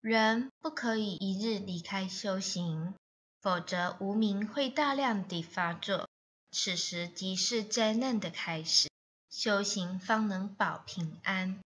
人不可以一日离开修行否则无名会大量地发作。此时即是灾难的开始修行方能保平安。